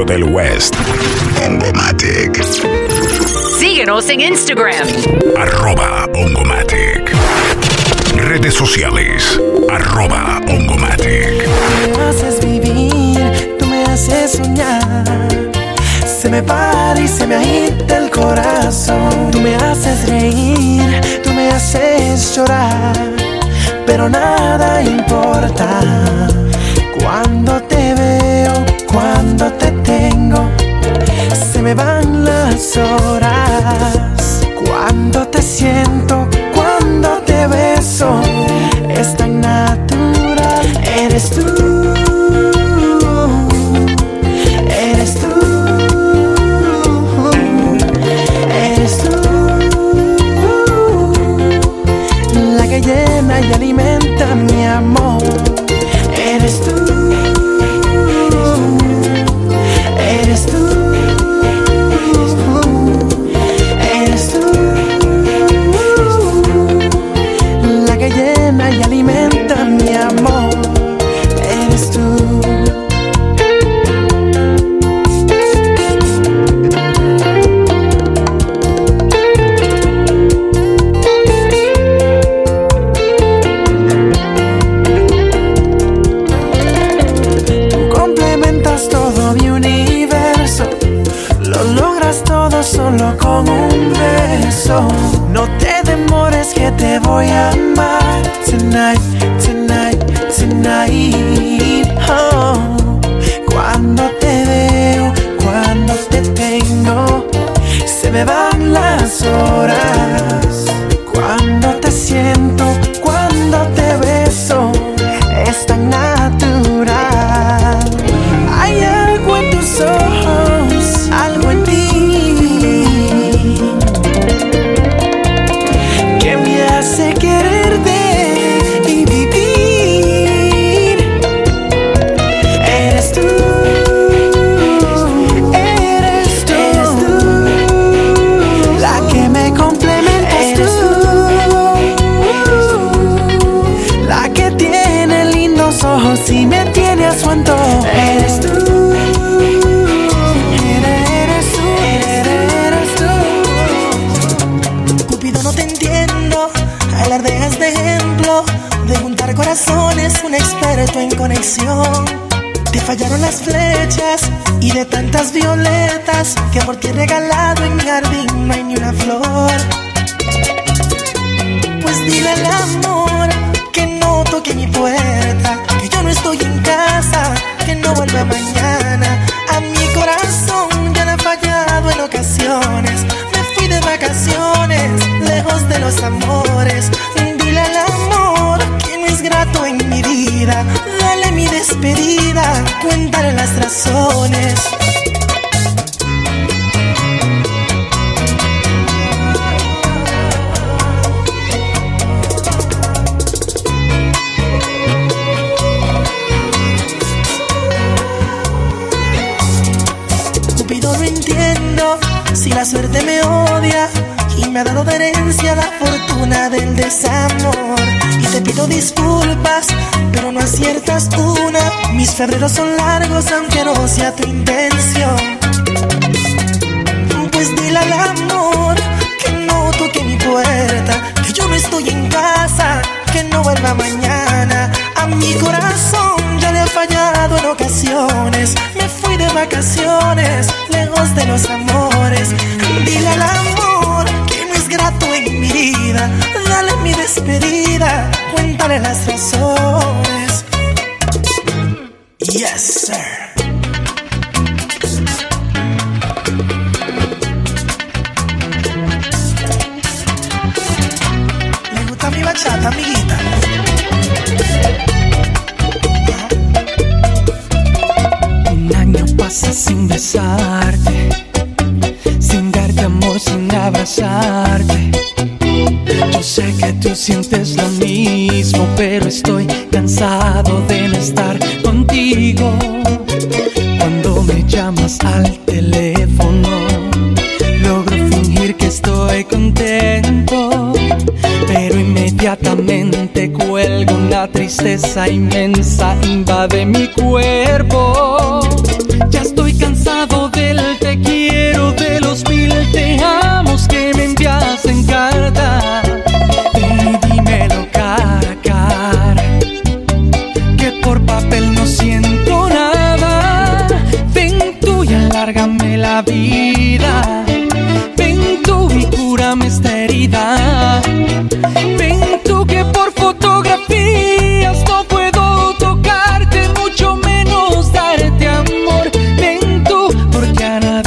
8 del West. Ongomatic. Síguenos en Instagram. Arroba Ongomatic. Redes sociales. Arroba Ongomatic. Tú me haces vivir, tú me haces soñar. Se me para y se me agita el corazón. Tú me haces reír, tú me haces llorar. Pero nada importa cuando te veo, cuando te. Se me van las horas cuando te siento, cuando te beso. Solo con un beso. No te demores que te voy a amar. Tonight, tonight, tonight. Oh. Cuando te veo, cuando te tengo, se me van las horas. Que regalado en mi jardín No hay ni una flor. Pues dile al amor Que no toque mi puerta Que yo no estoy en casa Que no vuelva mañana. A mi corazón ya le ha fallado en ocasiones. Me fui de vacaciones Lejos de los amores. Dile al amor Que no es grato en mi vida. Dale mi despedida Cuéntale las razones del desamor. Y te pido disculpas, pero no aciertas una. Mis febreros son largos aunque no sea tu intención. Pues dile al amor que no toque mi puerta, que yo no estoy en casa, que no vuelva mañana. A mi corazón ya le ha fallado en ocasiones. Me fui de vacaciones, lejos de los amores. Dile al amor grato en mi vida. Dale mi despedida, cuéntale las razones. Yes, sir. Tú sientes lo mismo, pero estoy cansado de no estar contigo. Cuando me llamas al teléfono, logro fingir que estoy contento, pero inmediatamente cuelgo una tristeza inmensa invade mi cuerpo.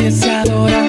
empiece a adorar.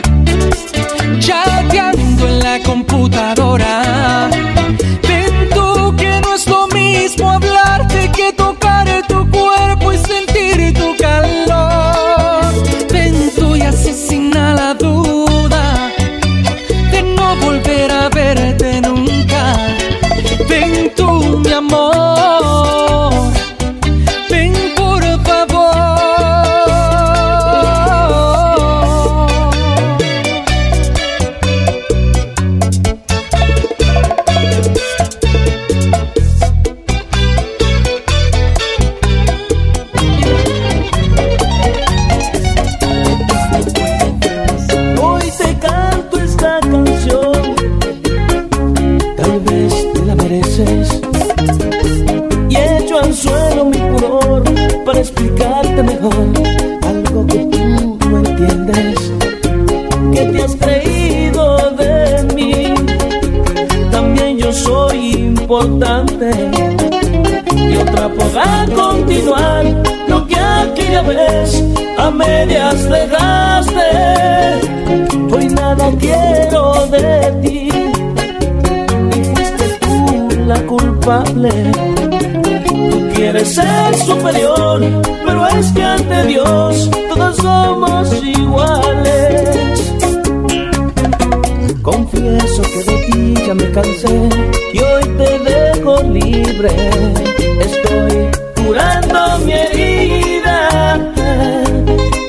Estoy curando mi herida.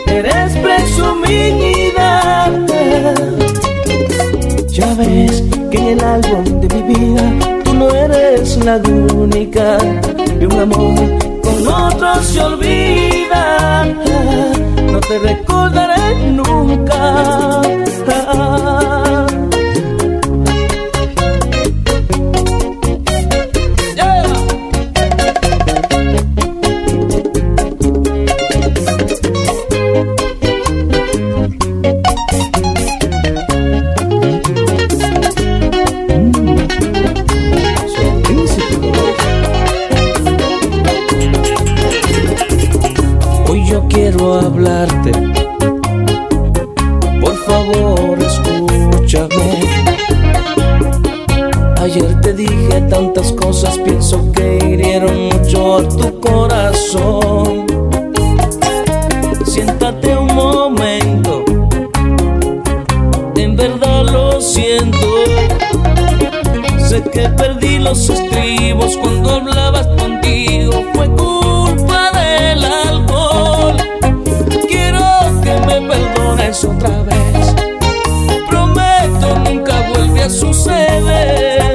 Eres presumida. Ya ves que en el álbum de mi vida tú no eres la única. Y un amor con otro se olvida. No te recordaré nunca. yo quiero hablarte. Por favor, escúchame. Ayer te dije tantas cosas, pienso que hirieron mucho a tu corazón. Siéntate un momento, en verdad lo siento. Sé que perdí los estribos cuando hablabas contigo, fue otra vez. Prometo nunca vuelve a suceder.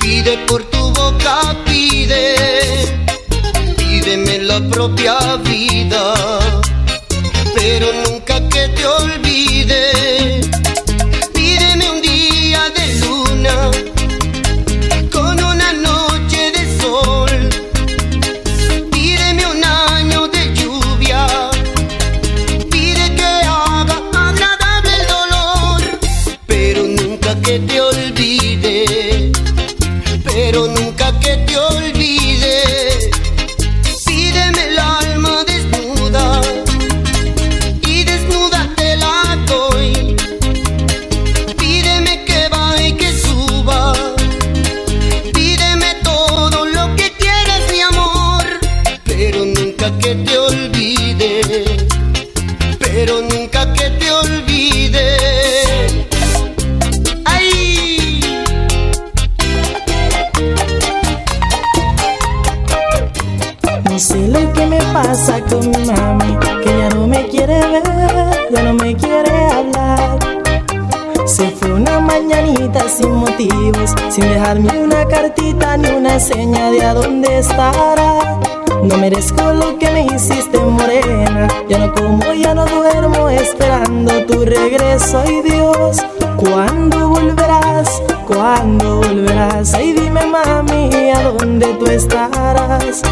Pide por tu boca, pide, pídeme la propia vida, pero nunca que te olvide. De a dónde estará. No merezco lo que me hiciste morena, ya no como, ya no duermo esperando tu regreso. Ay Dios, ¿cuándo volverás? ¿Cuándo volverás? Ay dime mami, ¿a dónde tú estarás?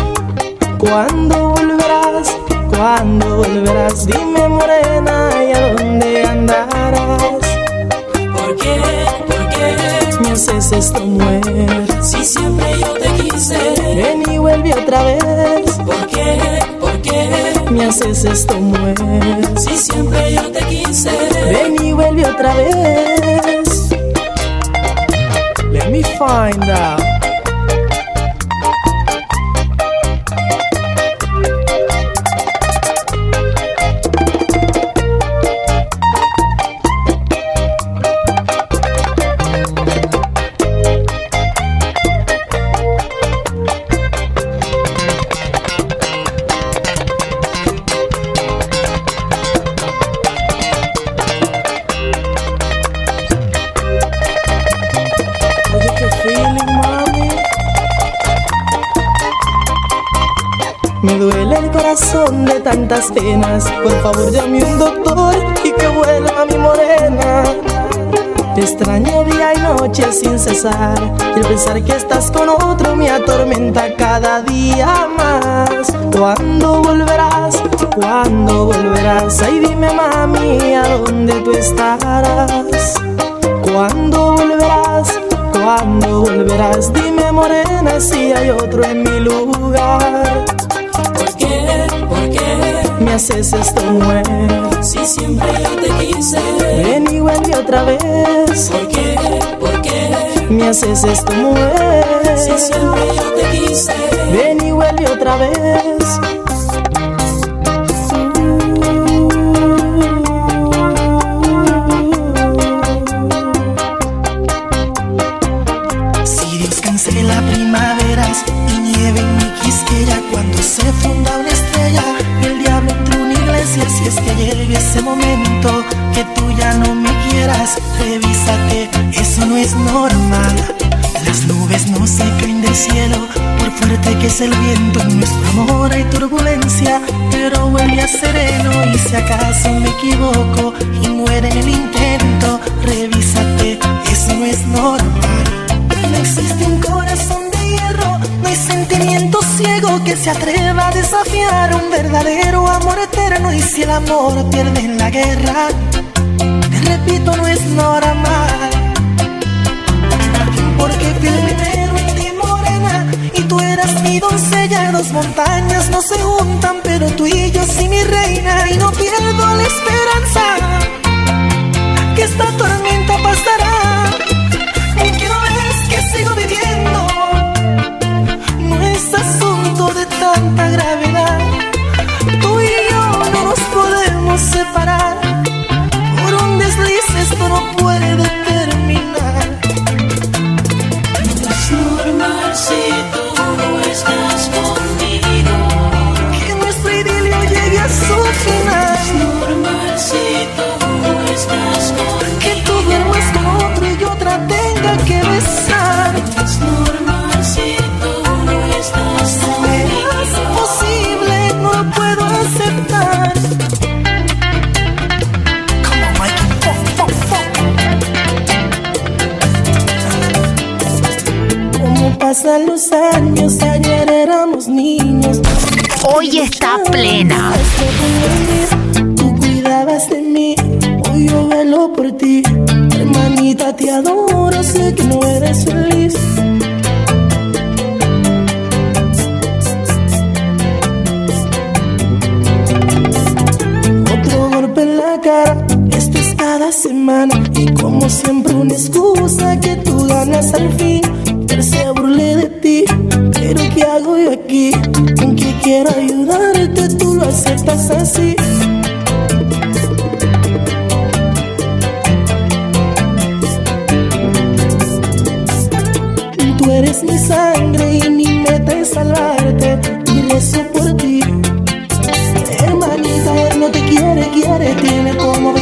¿Cuándo volverás? ¿Cuándo volverás? Dime morena, ¿y a dónde andarás? ¿Por qué? ¿Por qué? Me haces esto mujer. Si siempre yo te quise. Ven y vuelve otra vez. ¿Por qué? ¿Por qué? Me haces esto mujer. Si siempre yo te quise. Ven y vuelve otra vez. Let me find out. Corazón de tantas penas. Por favor, llame un doctor y que vuelva mi morena. Te extraño día y noche sin cesar. Y el pensar que estás con otro me atormenta cada día más. ¿Cuándo volverás? ¿Cuándo volverás? Ay, dime, mami, ¿a dónde tú estarás? ¿Cuándo volverás? ¿Cuándo volverás? Dime morena si hay otro en mi lugar. ¿Por qué? ¿Por qué? Me haces esto mujer. Si siempre yo te quise. Ven y vuelve otra vez. ¿Por qué? ¿Por qué? Me haces esto mujer. Si siempre yo te quise. Ven y vuelve otra vez. Ese momento que tú ya no me quieras. Revísate eso no es normal. Las nubes no se caen del cielo. Por fuerte que es el viento en nuestro amor hay turbulencia. Pero vuelve a sereno y si acaso me equivoco y muere en el intento revísate eso no es normal. No existe un corazón no hay sentimiento ciego que se atreva a desafiar un verdadero amor eterno. Y si el amor pierde en la guerra, te repito, no es normal. Porque fui el primero en ti, morena, y tú eras mi doncella. Dos montañas no se juntan, pero tú y yo sí, mi reina, y no pierdo la esperanza que esta tormenta pasará. De pasan los años, ayer éramos niños. Hoy está plena. Tú cuidabas de mí, hoy yo velo por ti. Hermanita, te adoro, sé que no eres feliz. Otro golpe en la cara, esto es cada semana. Y como siempre, una excusa que tú ganas al fin. Se burle de ti, pero ¿qué hago yo aquí? Aunque quiero ayudarte, tú lo aceptas así. Tú eres mi sangre y mi meta es salvarte. Y rezo por ti. Hermanita, no te quiere, quiere, tiene como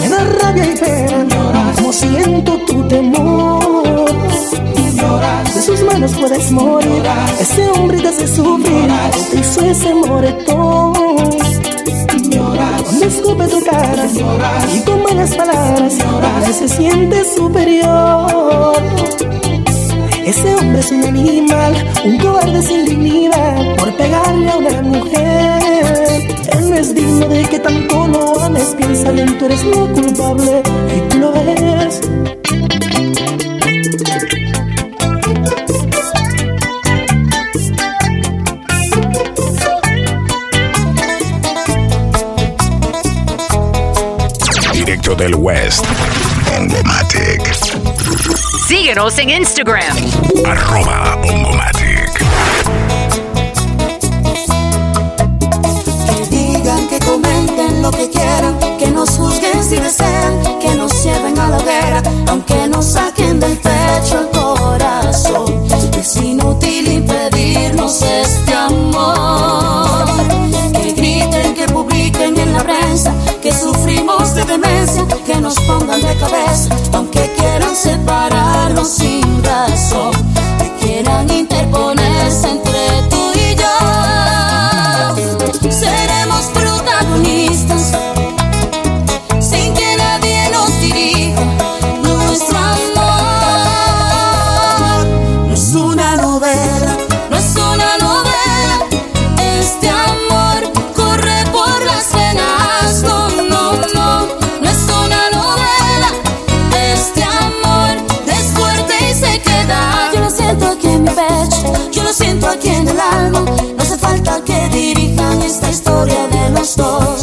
me da rabia y pena, como siento tu temor. De sus manos puedes morir, ese hombre te hace sufrir, te hizo ese moretón. Cuando escupe tu cara y con malas palabras, él se siente superior. Ese hombre es un animal, un cobarde sin dignidad por pegarle a una mujer. Él no es digno de que tanto lo ames, piensa bien, tú eres lo culpable y tú lo ves. Directo del West. Ongomatic. Síguenos en Instagram. Arroba Ongomatic. Que nos lleven a la hoguera, aunque nos saquen del pecho el corazón. Es inútil impedirnos este amor. Que griten, que publiquen en la prensa, que sufrimos de demencia, que nos pongan de cabeza, aunque quieran separarnos que dirijan esta historia de los dos.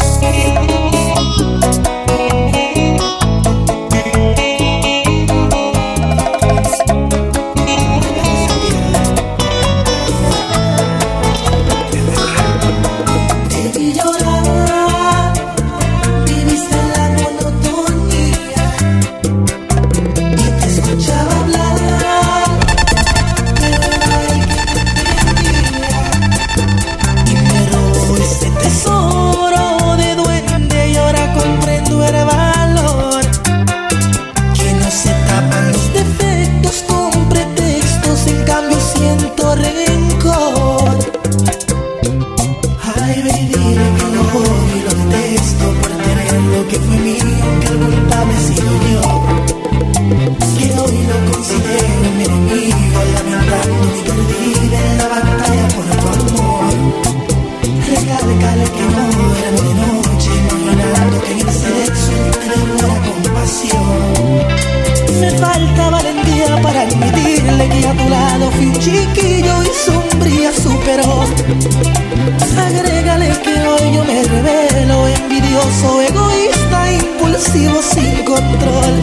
Envidioso, egoísta, impulsivo, sin control.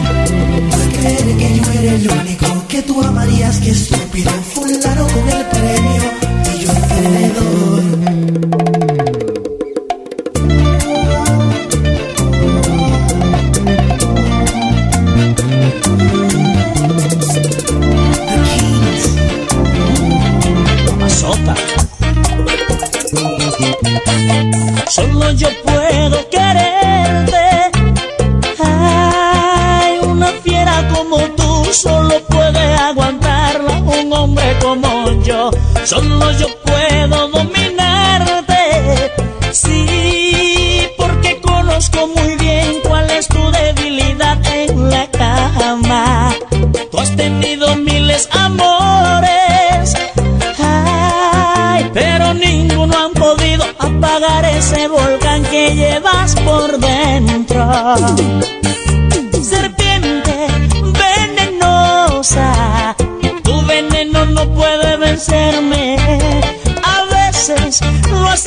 Por creer que yo era el único que tú amarías, que estúpido, fulano tenido miles amores. Ay, pero ninguno han podido apagar ese volcán que llevas por dentro. Serpiente venenosa, tu veneno no puede vencerme. A veces lo has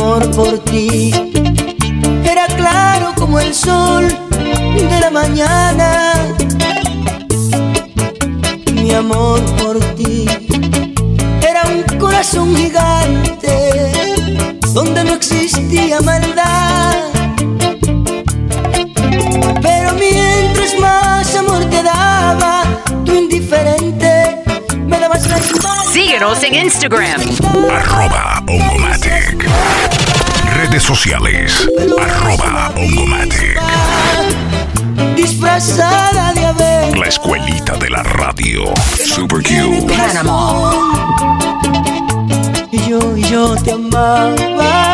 amor por ti era claro como el sol de la mañana. Mi amor por ti era un corazón gigante donde no existía maldad. Pero mientras más amor te daba, tú indiferente me dabas la espalda. Síguenos en Instagram. Arroba Ongomatic. Redes sociales. Arroba Ongomatic. disfrazada de ave. La escuelita de la radio. Super Q. Y yo, y yo te amaba.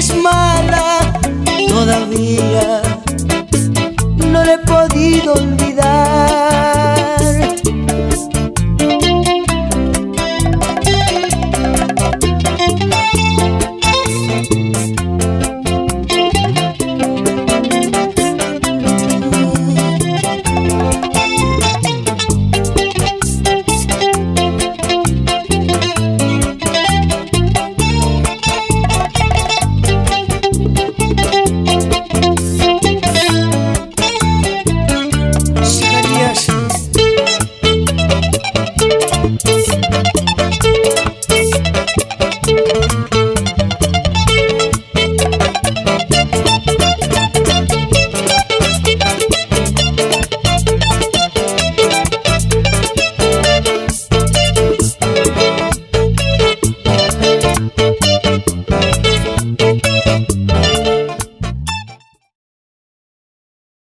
Es mala, todavía no le he podido olvidar.